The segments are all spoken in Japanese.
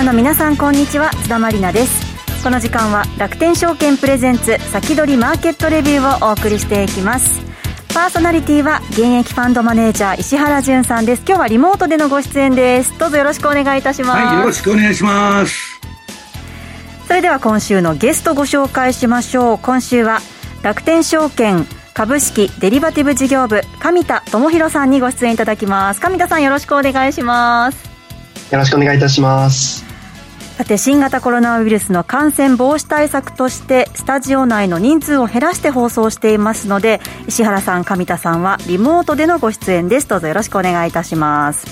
ナーの皆さんこんにちは。津田まりなです。この時間は楽天証券プレゼンツ先取りマーケットレビューをお送りしていきます。パーソナリティは現役ファンドマネージャー石原潤さんです。今日はリモートでのご出演です。どうぞよろしくお願いいたします。はいよろしくお願いします。それでは今週のゲストご紹介しましょう。今週は楽天証券株式デリバティブ事業部上田智博さんにご出演いただきます。上田さんよろしくお願いします。よろしくお願いいたしますさて新型コロナウイルスの感染防止対策としてスタジオ内の人数を減らして放送していますので石原さん上田さんはリモートでのご出演です。どうぞよろしくお願いいたします。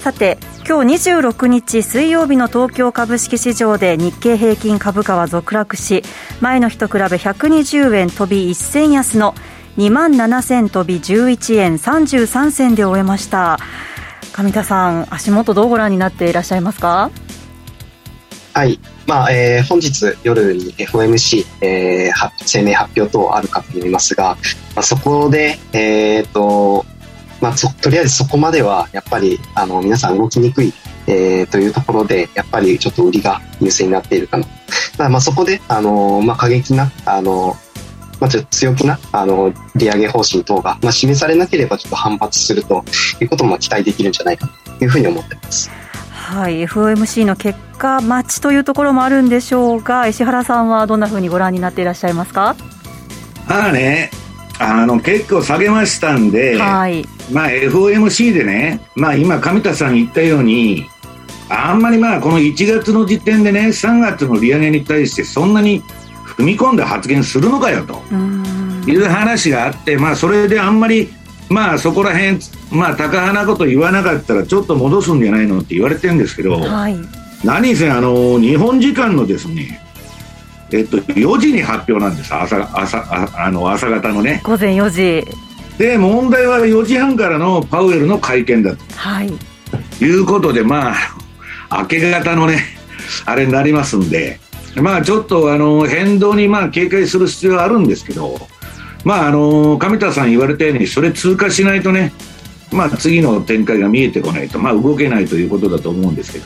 さて今日26日水曜日の東京株式市場で日経平均株価は続落し前の日と比べ120円飛び1銭安の2万7000飛び11円33銭で終えました。上田さん足元どうご覧になっていらっしゃいますか？はい。まあ、えー、本日夜に FOMC、えー、声明発表等あるかと思いますが、まあ、そこで、えっ、と、まあ、とりあえずそこまではやっぱりあの皆さん動きにくい、えー、というところでやっぱりちょっと売りが優勢になっているかな。だまあそこであの、まあ、過激なあのまあ、ちょっと強気なあの利上げ方針等が、まあ、示されなければちょっと反発するということも期待できるんじゃないかというふうに思っています。はい、FOMC の結果待ちというところもあるんでしょうが石原さんはどんなふうにご覧になっていらっしゃいますか？まあねあの結構下げましたんで、はい、まあ、FOMC でね、まあ、今、上田さん言ったように、あんまりまあこの1月の時点でね、3月の利上げに対してそんなに踏み込んで発言するのかよという話があって、まあ、それであんまり、まあ、そこら辺、まあ、高派なこと言わなかったらちょっと戻すんじゃないのって言われてるんですけど、はい、何せあの日本時間のですねえっと、4時に発表なんです。朝朝あの朝方のね。午前4時。で問題は4時半からのパウエルの会見だと、はい、いうことでまあ明け方のねあれになりますんでまあちょっとあの変動にまあ警戒する必要はあるんですけどまああの上田さん言われたようにそれ通過しないとねまあ次の展開が見えてこないとまあ動けないということだと思うんですけど。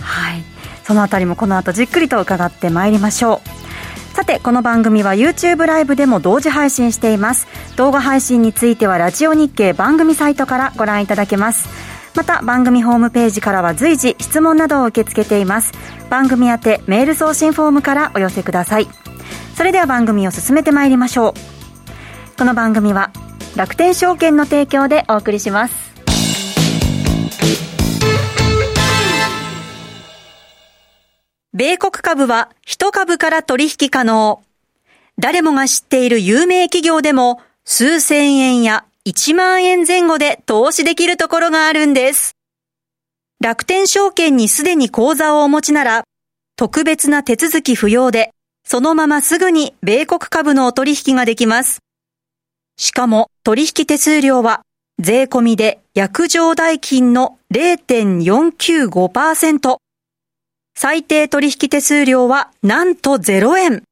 はい。そのあたりもこの後じっくりと伺ってまいりましょう。さてこの番組は YouTube ライブでも同時配信しています。動画配信についてはラジオ日経番組サイトからご覧いただけます。また番組ホームページからは随時質問などを受け付けています。番組宛てメール送信フォームからお寄せください。それでは番組を進めてまいりましょうこの番組は楽天証券の提供でお送りします米国株は1株から取引可能。誰もが知っている有名企業でも数千円や1万円前後で投資できるところがあるんです。楽天証券にすでに口座をお持ちなら、特別な手続き不要で、そのまますぐに米国株のお取引ができます。しかも取引手数料は税込みで約定代金の0.495%。最低取引手数料はなんと0円。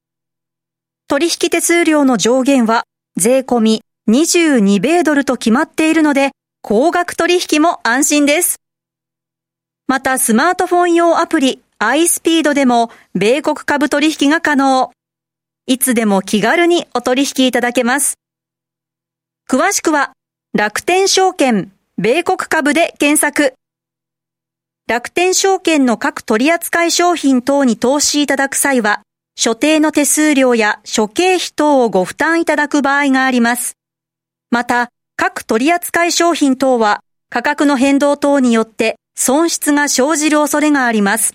取引手数料の上限は税込み22米ドルと決まっているので、高額取引も安心です。またスマートフォン用アプリ iSpeed でも米国株取引が可能。いつでも気軽にお取引いただけます。詳しくは楽天証券米国株で検索。楽天証券の各取扱商品等に投資いただく際は、所定の手数料や諸経費等をご負担いただく場合があります。また、各取扱商品等は価格の変動等によって損失が生じる恐れがあります。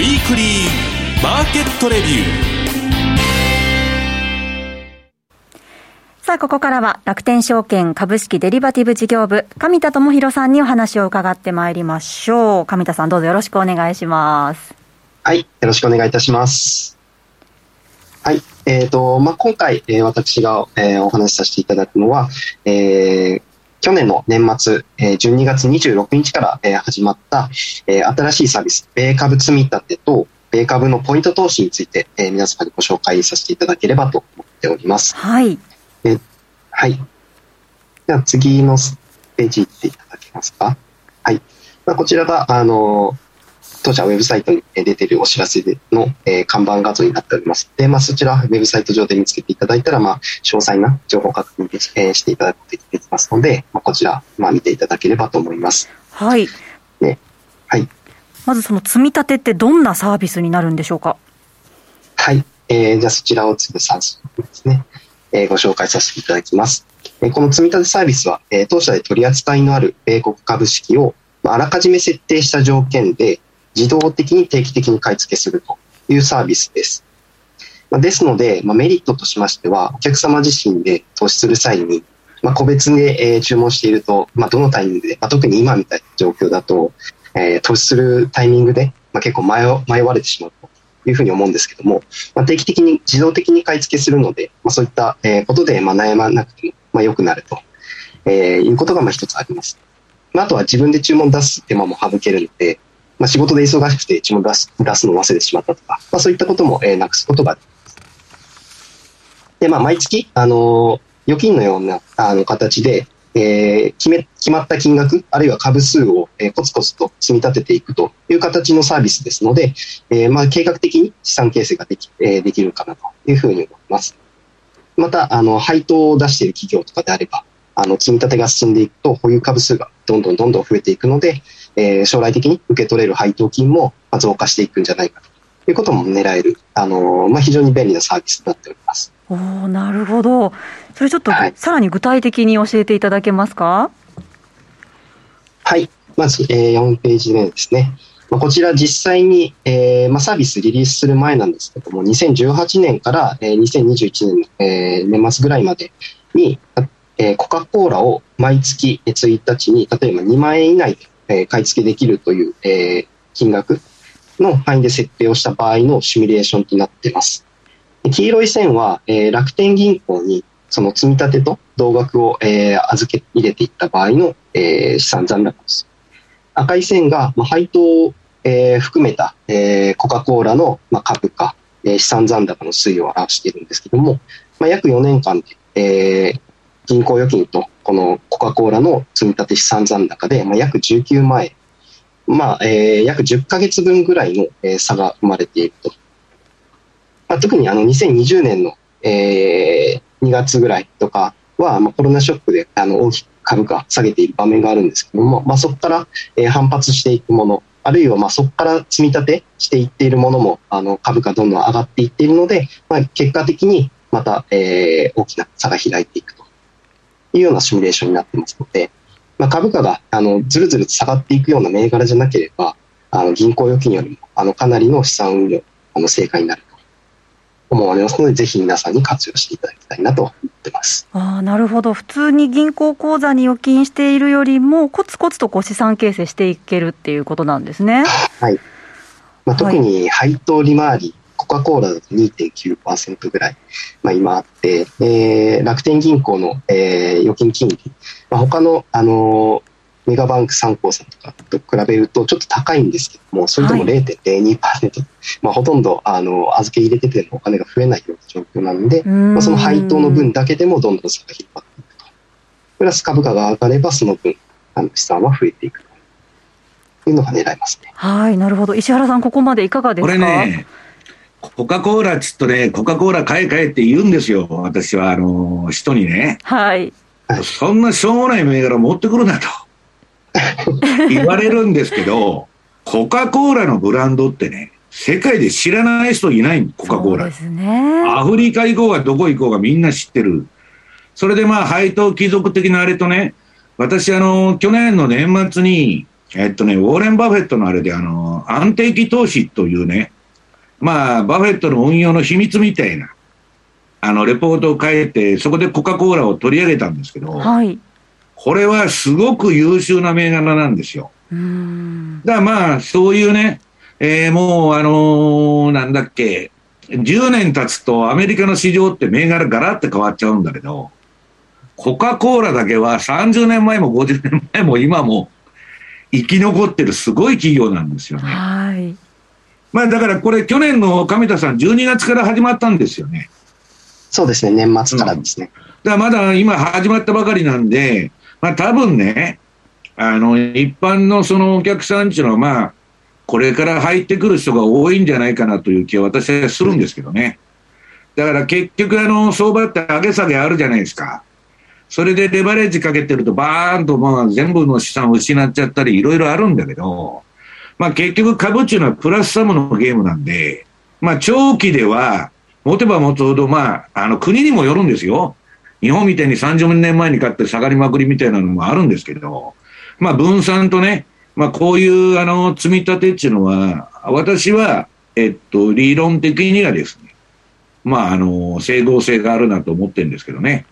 ウィークリーマーケットレビュー。さあ、ここからは楽天証券株式デリバティブ事業部、上田智博さんにお話を伺ってまいりましょう。上田さん、どうぞよろしくお願いします。はい、よろしくお願いいたします。はい、えっ、ー、と、まあ、今回、えー、私が、えー、お話しさせていただくのは、えー、去年の年末、えー、12月26日から、えー、始まった、えー、新しいサービス、米株積立と、米株のポイント投資について、えー、皆様にご紹介させていただければと思っております。はい。えはい。では次のページ行っていただけますか？はい。まあ、こちらが、あの、当社ウェブサイトに出ているお知らせの、えー、看板画像になっております。で、まあ、そちら、ウェブサイト上で見つけていただいたら、まあ、詳細な情報確認で、えー、していただくことができますので、まあ、こちら、まあ、見ていただければと思います。はい。ね。はい。まずその積み立てってどんなサービスになるんでしょうか？はい。えー、じゃあそちらを次3種ですね、えー、ご紹介させていただきます。えー、この積み立てサービスは、えー、当社で取り扱いのある米国株式を、まあ、あらかじめ設定した条件で自動的に定期的に買い付けするというサービスです。まあ、ですので、まあ、メリットとしましては、お客様自身で投資する際に、まあ、個別で、えー、注文していると、まあ、どのタイミングで、まあ、特に今みたいな状況だと、えー、投資するタイミングで、まあ、結構迷迷われてしまうというふうに思うんですけども、まあ、定期的に自動的に買い付けするので、まあ、そういった、えことで、まあ、悩まなくても、まあ、良くなると、えー、いうことがまあ一つあります。まあ、あとは自分で注文出す手間も省けるので、まあ、仕事で忙しくて注文出す出すのを忘れてしまったとか、まあ、そういったことも、えー、なくすことができます。で、まあ、毎月、あのー、預金のようなあの形で、えー、決め、決まった金額、あるいは株数を、えー、コツコツと積み立てていくという形のサービスですので、えー、まあ、計画的に資産形成ができ、えー、できるかなというふうに思います。また、あの、配当を出している企業とかであれば、あの、積み立てが進んでいくと、保有株数がどんどんどんどん増えていくので、えー、将来的に受け取れる配当金も増加していくんじゃないかということも狙える、あの、まあ、非常に便利なサービスになっております。おなるほど。それちょっと、さらに具体的に教えていただけますか？はい。まず、えー、4ページ目ですね。まあ、こちら実際に、えーまあ、サービスリリースする前なんですけども、2018年から、えー、2021年の、えー、年末ぐらいまでに、えー、コカ・コーラを毎月1日に、例えば2万円以内で、えー、買い付けできるという、えー、金額の範囲で設定をした場合のシミュレーションとなっています。黄色い線は、えー、楽天銀行にその積み立てと同額を、えー、預け入れていった場合の、えー、資産残高です。赤い線が、まあ、配当を、えー、含めた、えー、コカ・コーラの、まあ、株価、えー、資産残高の推移を表しているんですけども、まあ、約4年間で、えー、銀行預金とこのコカ・コーラの積み立て資産残高で、まあ、約19万円、まあえー、約10ヶ月分ぐらいの、えー、差が生まれていると。まあ、特にあの2020年の、えー、2月ぐらいとかは、まあ、コロナショックであの大きく株価下げている場面があるんですけども、まあ、そこから、えー、反発していくもの、あるいはまあそこから積み立てしていっているものもあの株価どんどん上がっていっているので、まあ、結果的にまた、えー、大きな差が開いていくと。いうようなシミュレーションになってますので、まあ、株価があのずるずる下がっていくような銘柄じゃなければ、あの銀行預金よりもあのかなりの資産運用あの正解になる思われますので、ぜひ皆さんに活用していただきたいなと思ってます。あなるほど。普通に銀行口座に預金しているよりも、コツコツとこう資産形成していけるっていうことなんですね。はい。まあ、特に配当利回り、コカ・コーラだと2.9%ぐらい、まあ、今あって、えー、楽天銀行の、えー、預金金利、まあ、他の、あのメガバンク参考さんとかと比べるとちょっと高いんですけども、それでも0.02%、はい、まあ、ほとんどあの預け入れててもお金が増えないような状況なので、まあ、その配当の分だけでもどんどん差が引っ張っていくと。プラス株価が上がればその分、あの資産は増えていくというのが狙いますね。はい、なるほど。石原さん、ここまでいかがですか？これね、コカ・コーラちょっとね、コカ・コーラ買え買えって言うんですよ。私は、あの、人にね。はい。そんなしょうもない銘柄持ってくるなと。言われるんですけど、コカ・コーラのブランドってね、世界で知らない人いないコカ・コーラ。ですね。アフリカ行こうがどこ行こうがみんな知ってる。それでまあ、配当貴族的なあれとね、私あの、去年の年末に、えっとね、ウォーレン・バフェットのあれであの、安定期投資というね、まあ、バフェットの運用の秘密みたいな、あの、レポートを書いて、そこでコカ・コーラを取り上げたんですけど、はい。これはすごく優秀な銘柄なんですよ。うんだからまあ、そういうね、えー、もう、あのー、なんだっけ、10年経つとアメリカの市場って銘柄ガラって変わっちゃうんだけど、コカ・コーラだけは30年前も50年前も今も生き残ってるすごい企業なんですよね。はい。まあだからこれ去年の上田さん12月から始まったんですよね。そうですね、年末からですね。うん、だからまだ今始まったばかりなんで、まあ多分ね、あの、一般のそのお客さんっていうのはまあ、これから入ってくる人が多いんじゃないかなという気は私はするんですけどね。だから結局あの、相場って上げ下げあるじゃないですか。それでレバレッジかけてるとバーンとまあ全部の資産を失っちゃったりいろいろあるんだけど、まあ結局株っていうのはプラスサムのゲームなんで、まあ長期では持てば持つほどまああの国にもよるんですよ。日本みたいに30年前に買って下がりまくりみたいなのもあるんですけど、まあ分散とね、まあこういうあの積み立てっていうのは、私は、えっと、理論的にはですね、まああの、整合性があるなと思ってるんですけどね。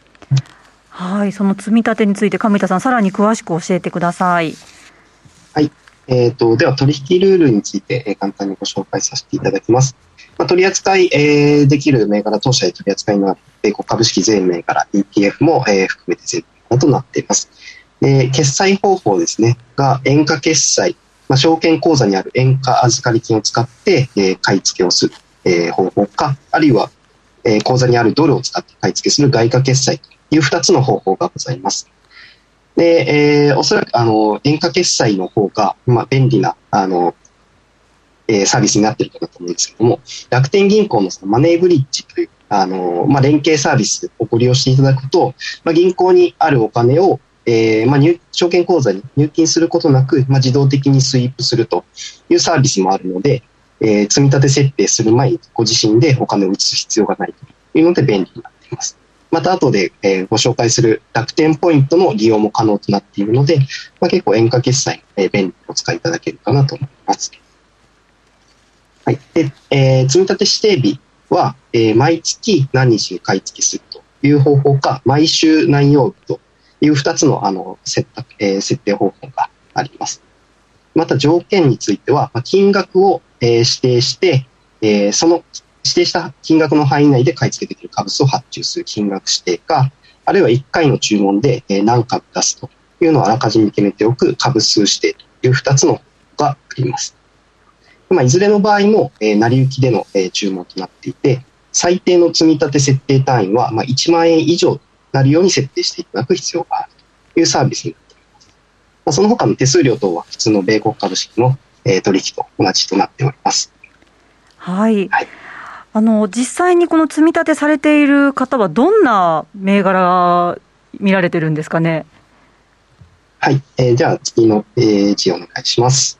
はい、その積み立てについて上田さん、さらに詳しく教えてください。はい。え、ー、と、では取引ルールについて、え、簡単にご紹介させていただきます。まあ、取り扱い、えー、できる銘柄当社で取り扱いの米国株式全銘柄 ETF も、えー、含めて全銘となっています。で、決済方法ですね、が円価決済、まあ、証券口座にある円価預かり金を使って、えー、買い付けをする、えー、方法か、あるいは、えー、口座にあるドルを使って買い付けする外貨決済という2つの方法がございます。で、えー、おそらく、あの、円価決済の方が、まあ、便利な、あの、えー、サービスになってるかなと思うんですけども、楽天銀行のそのマネーブリッジという、あの、まあ、連携サービスをご利用していただくと、まあ、銀行にあるお金を、えー、まあ、入、証券口座に入金することなく、まあ、自動的にスイープするというサービスもあるので、えー、積み立て設定する前にご自身でお金を移す必要がないというので便利になっています。また後で、え、ご紹介する楽天ポイントの利用も可能となっているので、まあ、結構円価決済、え、便利にお使いいただけるかなと思います。はい。で、えー、積立指定日は、えー、毎月何日に買い付けするという方法か、毎週何曜日という2つのあの設,、えー、設定方法があります。また条件については、まあ金額を、えー、指定して、えー、その定した金額の範囲内で買い付けできる株数を発注する金額指定か、あるいは1回の注文で何株出すというのをあらかじめ決めておく株数指定という2つのがあります。まあ、いずれの場合も、えー、成り行きでの、えー、注文となっていて、最低の積み立て設定単位は、まあ、1万円以上となるように設定していただく必要があるというサービスになっています。まあ、その他の手数料等は普通の米国株式の、えー、取引と同じとなっております。はい、はいあの実際にこの積み立てされている方は、どんな銘柄見られてるんですかね？はい、えー、じゃあ次のページお願いします。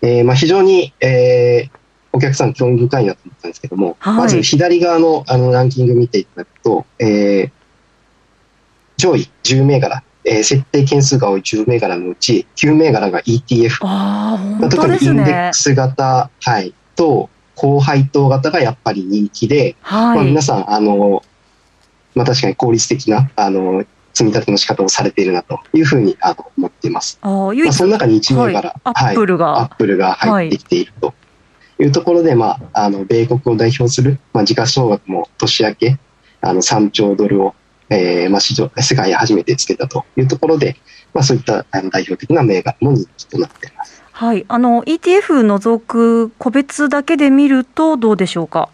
えーまあ、非常に、えー、お客さん興味深いなと思ったんですけども、はい、まず左側のあのランキング見ていただくと、えー、上位10銘柄、えー、設定件数が多い10銘柄のうち9銘柄が ETF。あまあ、特にインデックス型、はい、と、高配当型がやっぱり人気で、はい、まあ、皆さん、あの、まあ、確かに効率的な、あの、積み立ての仕方をされているなというふうにあの思っています。あまあ、その中に1銘柄、はい、アップルが、アップルが入ってきているというところで、まあ、あの、米国を代表する、まあ、時価総額も年明け、あの、3兆ドルを、えー、まあ、市場、世界へ初めてつけたというところで、まあ、そういったあの代表的な銘柄も人気となっています。はい、あの ETF 除く個別だけで見ると、どうでしょうか？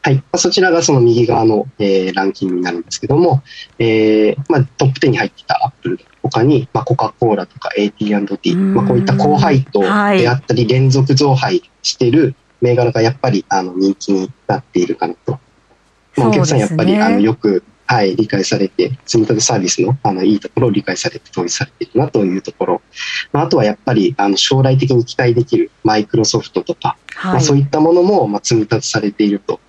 はい、そちらがその右側の、えー、ランキングになるんですけども、えーまあ、トップ10に入っていたアップル他に、まあ、コカ・コーラとか AT&T、まあ、こういった高配当であったり、連続増配している銘柄がやっぱりあの人気になっているかなと。まあ、お客さんやっぱり、あのよくはい、理解されて、積み立てサービスのあのいいところを理解されて、統一されているなというところ。まあ、あとはやっぱりあの将来的に期待できるマイクロソフトとか、はい、まあ、そういったものもまあ積み立てされていると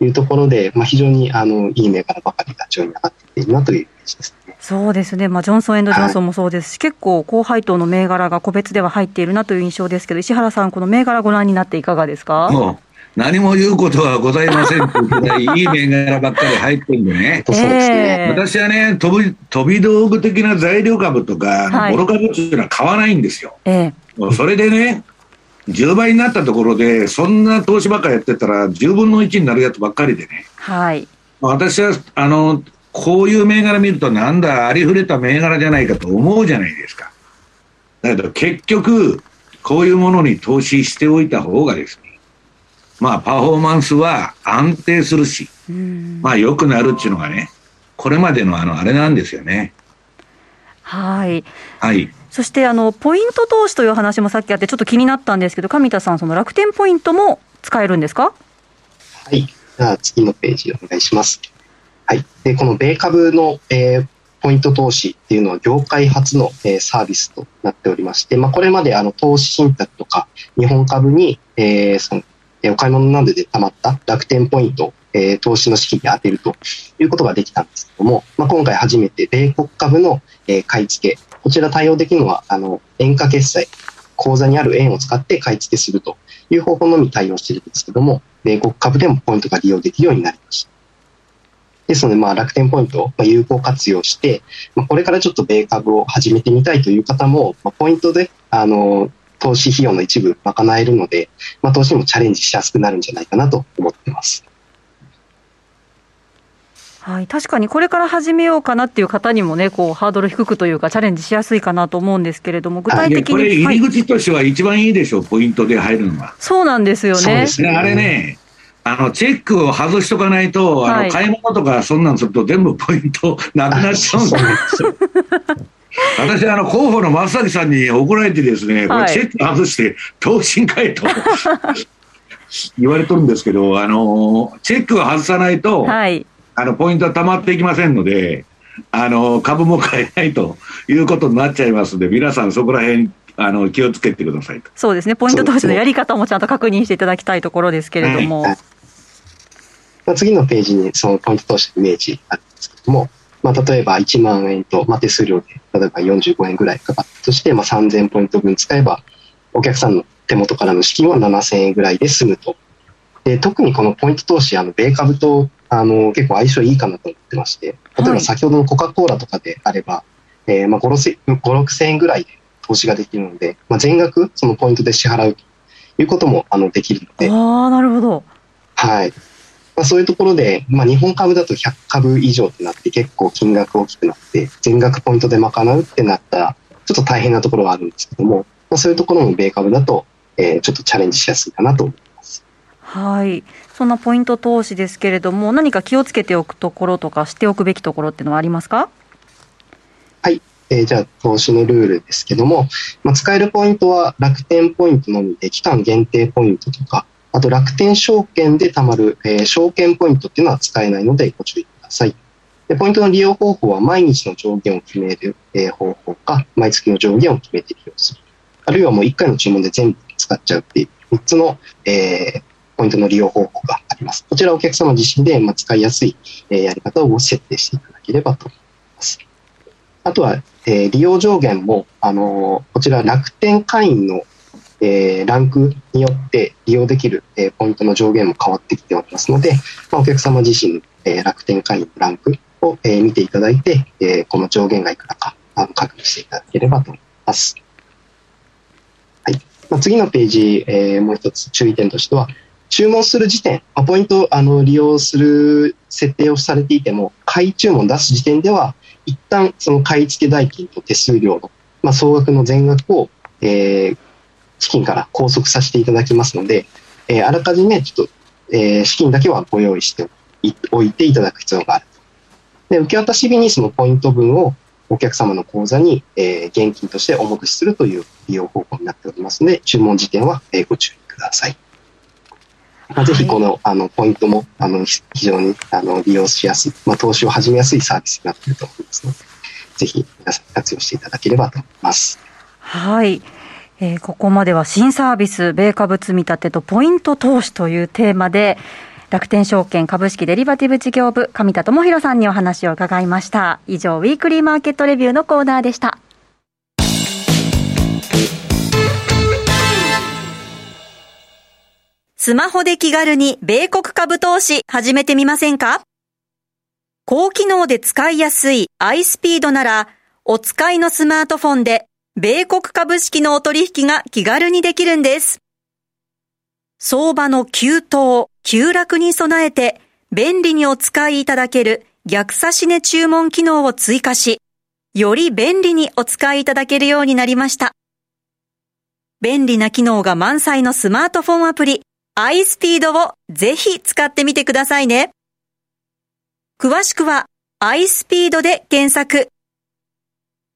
いうところで、まあ、非常にあのいい銘柄ばかりが上位に上がっているなというイメージですね。そうですね、まあ、ジョンソン・エンド・ジョンソンもそうですし、はい、結構、高配当の銘柄が個別では入っているなという印象ですけど、石原さん、この銘柄ご覧になっていかがですか、うん何も言うことはございませんっていうくらい、いい銘柄ばっかり入ってるんでね。そうですね。私はね、飛び、飛び道具的な材料株とか、はい、ボロ株っていうのは買わないんですよ。えー、それでね、10倍になったところで、そんな投資ばっかやってたら、10分の1になるやつばっかりでね。はい。私は、あの、こういう銘柄見ると、なんだ、ありふれた銘柄じゃないかと思うじゃないですか。だけど、結局、こういうものに投資しておいた方がですね、まあ、パフォーマンスは安定するし、まあ、良くなるっていうのがね、これまでのあの、あれなんですよね。はい。はい。そしてあのポイント投資という話もさっきあってちょっと気になったんですけど上田さんその楽天ポイントも使えるんですか？はいじゃあ次のページお願いしますはいでこの米株の、えー、ポイント投資っていうのは業界初の、えー、サービスとなっておりまして、まあ、これまであの投資信託とか日本株に、えー、そのえお買い物などで貯まった楽天ポイントえ、投資の資金に充てるということができたんですけども、まあ、今回初めて米国株の、え、買い付け、こちら対応できるのは、あの、円価決済、口座にある円を使って買い付けするという方法のみ対応しているんですけども、米国株でもポイントが利用できるようになりました。ですので、まあ、楽天ポイントを有効活用して、まあ、これからちょっと米株を始めてみたいという方も、まあ、ポイントで、あの、投資費用の一部賄えるので、まあ、投資にもチャレンジしやすくなるんじゃないかなと思ってます。はい、確かにこれから始めようかなっていう方にもね、こうハードル低くというか、チャレンジしやすいかなと思うんですけれども、具体的に。これ、入り口としては一番いいでしょう、はい、ポイントで入るのは。そうなんですよね。そうですね、あれね、あのチェックを外しとかないと、あの買い物とかそんなんすると、全部ポイントなくなっちゃうんですよ。私、あの、広報の松崎さんに怒られてですね、これチェック外して、投資に変えと 言われとるんですけど、あの、チェックを外さないと、はいあの、ポイントは溜まっていきませんので、あの、株も買えないということになっちゃいますので、皆さんそこら辺、あの、気をつけてくださいと。そうですね。ポイント投資のやり方もちゃんと確認していただきたいところですけれども。はいまあ、次のページにそのポイント投資のイメージあるんですけども、まあ、例えば1万円と、まあ、手数料で、例えば45円ぐらいかかったとして、まあ、3000ポイント分使えば、お客さんの手元からの資金は7000円ぐらいで済むと。で特にこのポイント投資、あの米株とあの、結構相性いいかなと思ってまして、例えば先ほどのコカ・コーラとかであれば、はい、えー、まあ5、6千円ぐらいで投資ができるので、まあ、全額そのポイントで支払うということもあのできるので。ああ、なるほど。はい。まあ、そういうところで、まあ、日本株だと100株以上ってなって結構金額大きくなって、全額ポイントで賄うってなったら、ちょっと大変なところはあるんですけども、まあ、そういうところも米株だと、えー、ちょっとチャレンジしやすいかなと思います。はい。そんなポイント投資ですけれども、何か気をつけておくところとか、しておくべきところっていうのはありますか？はい。えー、じゃあ、投資のルールですけども、まあ、使えるポイントは楽天ポイントのみで、期間限定ポイントとか、あと楽天証券で貯まる、えー、証券ポイントっていうのは使えないのでご注意ください。でポイントの利用方法は毎日の上限を決める、えー、方法か、毎月の上限を決めて利用する。あるいはもう1回の注文で全部使っちゃうっていう3つの、えー、ポイントの利用方法があります。こちらお客様自身で、ま使いやすい、えやり方を設定していただければと思います。あとは、え利用上限も、あのこちら楽天会員の、えランクによって利用できる、えポイントの上限も変わってきておりますので、まあお客様自身、え楽天会員のランクを、え見ていただいて、えこの上限がいくらかあの確認していただければと思います。はい。まあ、次のページ、えー、もう一つ注意点としては、注文する時点、ポイントあの利用する設定をされていても、買い注文出す時点では、一旦その買い付け代金と手数料の、まあ、総額の全額を、えー、資金から拘束させていただきますので、えー、あらかじめちょっと、えー、資金だけはご用意しておいていただく必要がある。で、受け渡し日にそのポイント分をお客様の口座に、えー、現金としてお戻しするという利用方法になっておりますので、注文時点は、えー、ご注意ください。まあ、ぜひこの、あの、ポイントも、あの、非常に、あの、利用しやすい、まあ、投資を始めやすいサービスになっていると思いますので、ぜひ皆さん活用していただければと思います。はい。えー、ここまでは新サービス、米株積み立てとポイント投資というテーマで、楽天証券株式デリバティブ事業部、上田智博さんにお話を伺いました。以上、ウィークリーマーケットレビューのコーナーでした。スマホで気軽に米国株投資始めてみませんか？高機能で使いやすい iSpeed なら、お使いのスマートフォンで米国株式のお取引が気軽にできるんです。相場の急騰、急落に備えて便利にお使いいただける逆差し値注文機能を追加し、より便利にお使いいただけるようになりました。便利な機能が満載のスマートフォンアプリ iSpeed をぜひ使ってみてくださいね。詳しくは iSpeed で検索。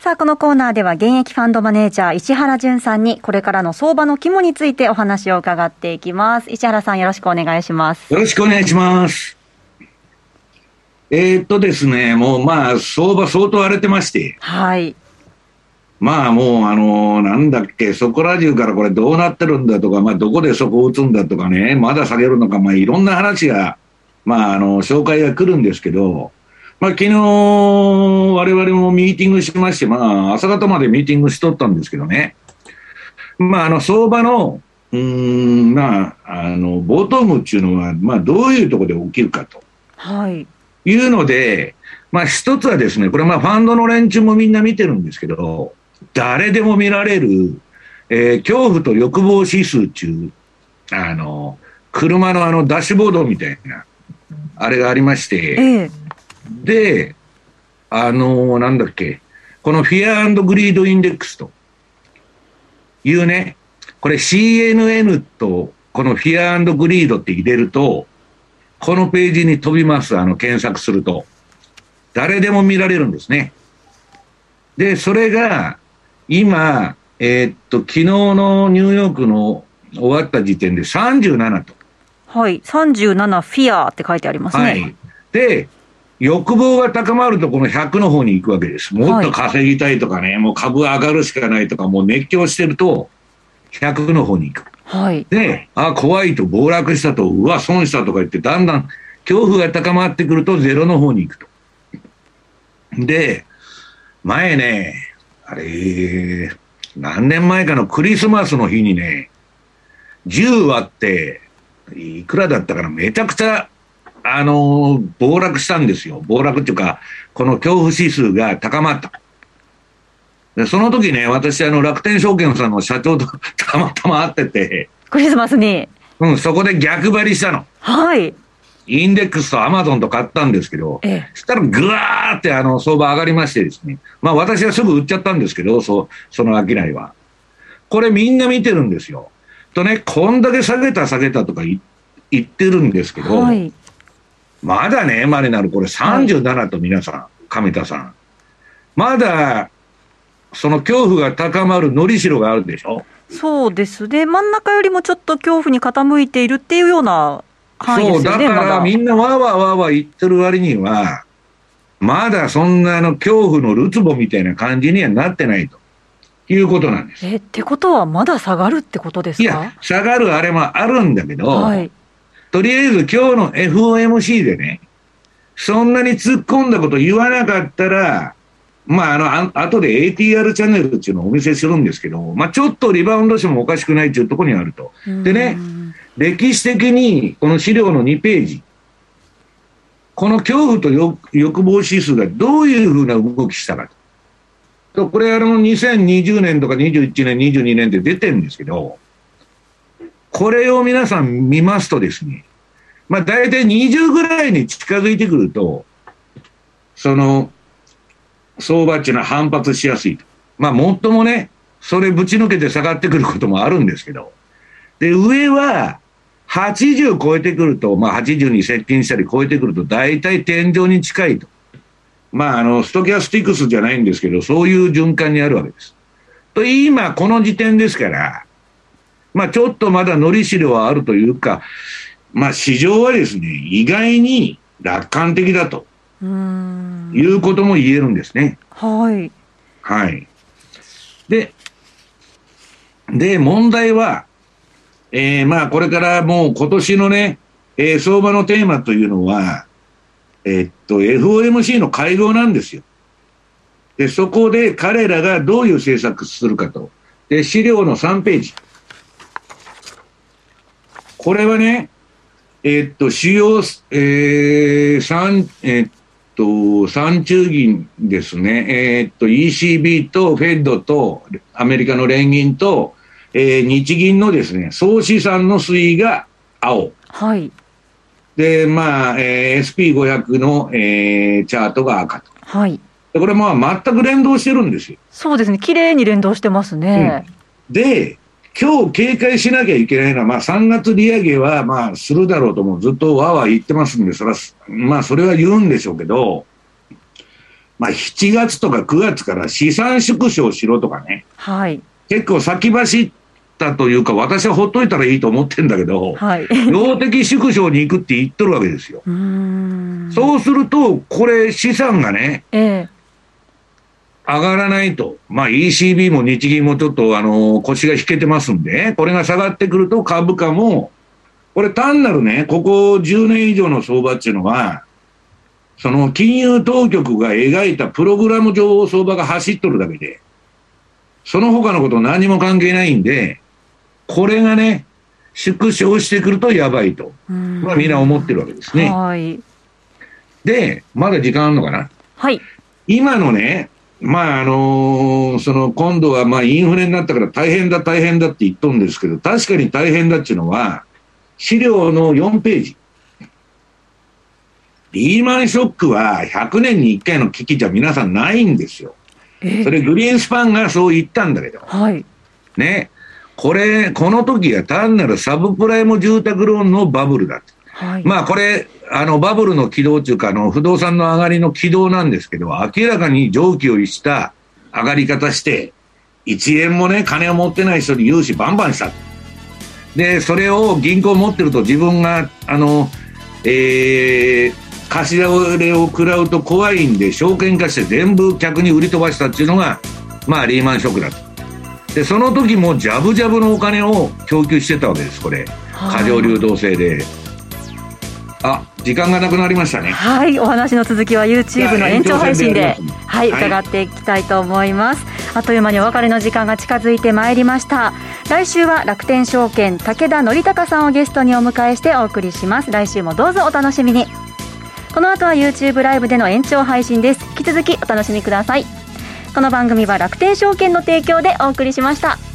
さあ、このコーナーでは現役ファンドマネージャー石原淳さんにこれからの相場の肝についてお話を伺っていきます。石原さんよろしくお願いします。よろしくお願いします。えー、っとですね、もうまあ相場相当荒れてまして。はい。まあもうあのなんだっけ、そこら中からこれどうなってるんだとか、まあどこでそこを打つんだとかね、まだ下げるのか、まあいろんな話が、まああの、紹介が来るんですけど、まあ、昨日、我々もミーティングしまして、まあ、朝方までミーティングしとったんですけどね。まあ、あの、相場の、うん、まあ、あの、ボトムっていうのは、まあ、どういうところで起きるかと。はい。いうので、まあ、一つはですね、これまあ、ファンドの連中もみんな見てるんですけど、誰でも見られる、えー、恐怖と欲望指数っていう、あの、車のあのダッシュボードみたいな、あれがありまして、ええで、あのー、なんだっけ、この Fear Greed Index というね、これ CNN とこの Fear Greed って入れると、このページに飛びます、あの、検索すると。誰でも見られるんですね。で、それが、今、えー、っと、昨日のニューヨークの終わった時点で37と。はい、37フィアって書いてありますね。はい。で、欲望が高まるとこの100の方に行くわけです。もっと稼ぎたいとかね、はい、もう株上がるしかないとか、もう熱狂してると、100の方に行く。はい。で、あ、怖いと暴落したと、うわ、損したとか言って、だんだん恐怖が高まってくるとゼロの方に行くと。で、前ね、あれ、何年前かのクリスマスの日にね、10割って、いくらだったかな、めちゃくちゃあの、暴落したんですよ。暴落っていうか、この恐怖指数が高まった。で、その時ね、私、あの、楽天証券さんの社長と たまたま会ってて。クリスマスに。うん、そこで逆張りしたの。はい。インデックスとアマゾンと買ったんですけど、ええ、したらぐわーってあの相場上がりましてですね。まあ私はすぐ売っちゃったんですけど、そその商いは。これみんな見てるんですよ。とね、こんだけ下げた下げたとか言ってるんですけど、はい、まだね、までなるこれ37と皆さん、上田さん。まだ、その恐怖が高まるのりしろがあるでしょ？そうですね。真ん中よりもちょっと恐怖に傾いているっていうような範囲ですよね。そう、だからみんなわわわわ言ってる割には、まだそんなの恐怖のるつぼみたいな感じにはなってないと。いうことなんです。え、ってことはまだ下がるってことですか？いや、下がるあれもあるんだけど、はい、とりあえず今日の FOMC でね、そんなに突っ込んだこと言わなかったら、まあ、あの、あ後で ATR チャンネルっていうのをお見せするんですけど、まあ、ちょっとリバウンドしてもおかしくないっていうところにあると。でね、歴史的にこの資料の2ページ、この恐怖と欲望指数がどういうふうな動きしたかと。これ、あの、2020年とか21年、22年って出てるんですけど、これを皆さん見ますとですね、まあ大体20ぐらいに近づいてくると、その、相場っていうのは反発しやすいと。まあ、もっともね、それぶち抜けて下がってくることもあるんですけど。で、上は、80超えてくると、まあ、80に接近したり超えてくると、大体天井に近いと。まあ、あの、ストキャスティクスじゃないんですけど、そういう循環にあるわけです。と、今、この時点ですから、まあ、ちょっとまだのりしろはあるというか、まあ、市場はですね、意外に楽観的だと。いうことも言えるんですね。はい。はい。で、で、問題は、えー、まあ、これからもう今年のね、えー、相場のテーマというのは、えー、っと、FOMC の会合なんですよ。で、そこで彼らがどういう政策するかと。で、資料の3ページ。これはね、えー、っと、主要、えー、三、えー、っと、三中銀ですね。えー、っと、ECB とフェッドとアメリカの連銀と、えー、日銀のですね、総資産の推移が青。はい。で、まあ、えー、SP500 の、えー、チャートが赤と。はい。これまあ全く連動してるんですよ。そうですね。綺麗に連動してますね。うん、で、今日警戒しなきゃいけないのは、まあ3月利上げはまあするだろうともずっとわわ言ってますんで、それは、まあそれは言うんでしょうけど、まあ7月とか9月から資産縮小しろとかね。はい。結構先走ったというか、私はほっといたらいいと思ってんだけど、はい、量的縮小に行くって言っとるわけですよ。うそうすると、これ資産がね、ええ上がらないと、まあ、ECB も日銀もちょっとあの腰が引けてますんで、これが下がってくると株価も、これ単なるね、ここ10年以上の相場っていうのは、その金融当局が描いたプログラム上相場が走っとるだけで、その他のこと何も関係ないんで、これがね、縮小してくるとやばいと、まあみんな思ってるわけですね。はい。で、まだ時間あるのかな？はい。今のね、まああのー、その今度はまあインフレになったから大変だ大変だって言っとるんですけど、確かに大変だっていうのは、資料の4ページ。リーマンショックは100年に1回の危機じゃ皆さんないんですよ。それグリーンスパンがそう言ったんだけど。はい。ね。これ、この時は単なるサブプライム住宅ローンのバブルだ。はい、まあこれ、あのバブルの軌道というか、あの不動産の上がりの軌道なんですけど、明らかに常軌を逸した上がり方して、1円もね、金を持ってない人に融資バンバンした。で、それを銀行持ってると自分が、あの、えー、貸し倒れを食らうと怖いんで、証券化して全部客に売り飛ばしたっていうのが、まあ、リーマンショックだと。で、その時もジャブジャブのお金を供給してたわけです、これ。過剰流動性で。あ、時間がなくなりましたね。はい、お話の続きは YouTube の延長配信で、はい、伺っていきたいと思います。あっという間にお別れの時間が近づいてまいりました。来週は楽天証券武田則孝さんをゲストにお迎えしてお送りします。来週もどうぞお楽しみに。この後は YouTube ライブでの延長配信です。引き続きお楽しみください。この番組は楽天証券の提供でお送りしました。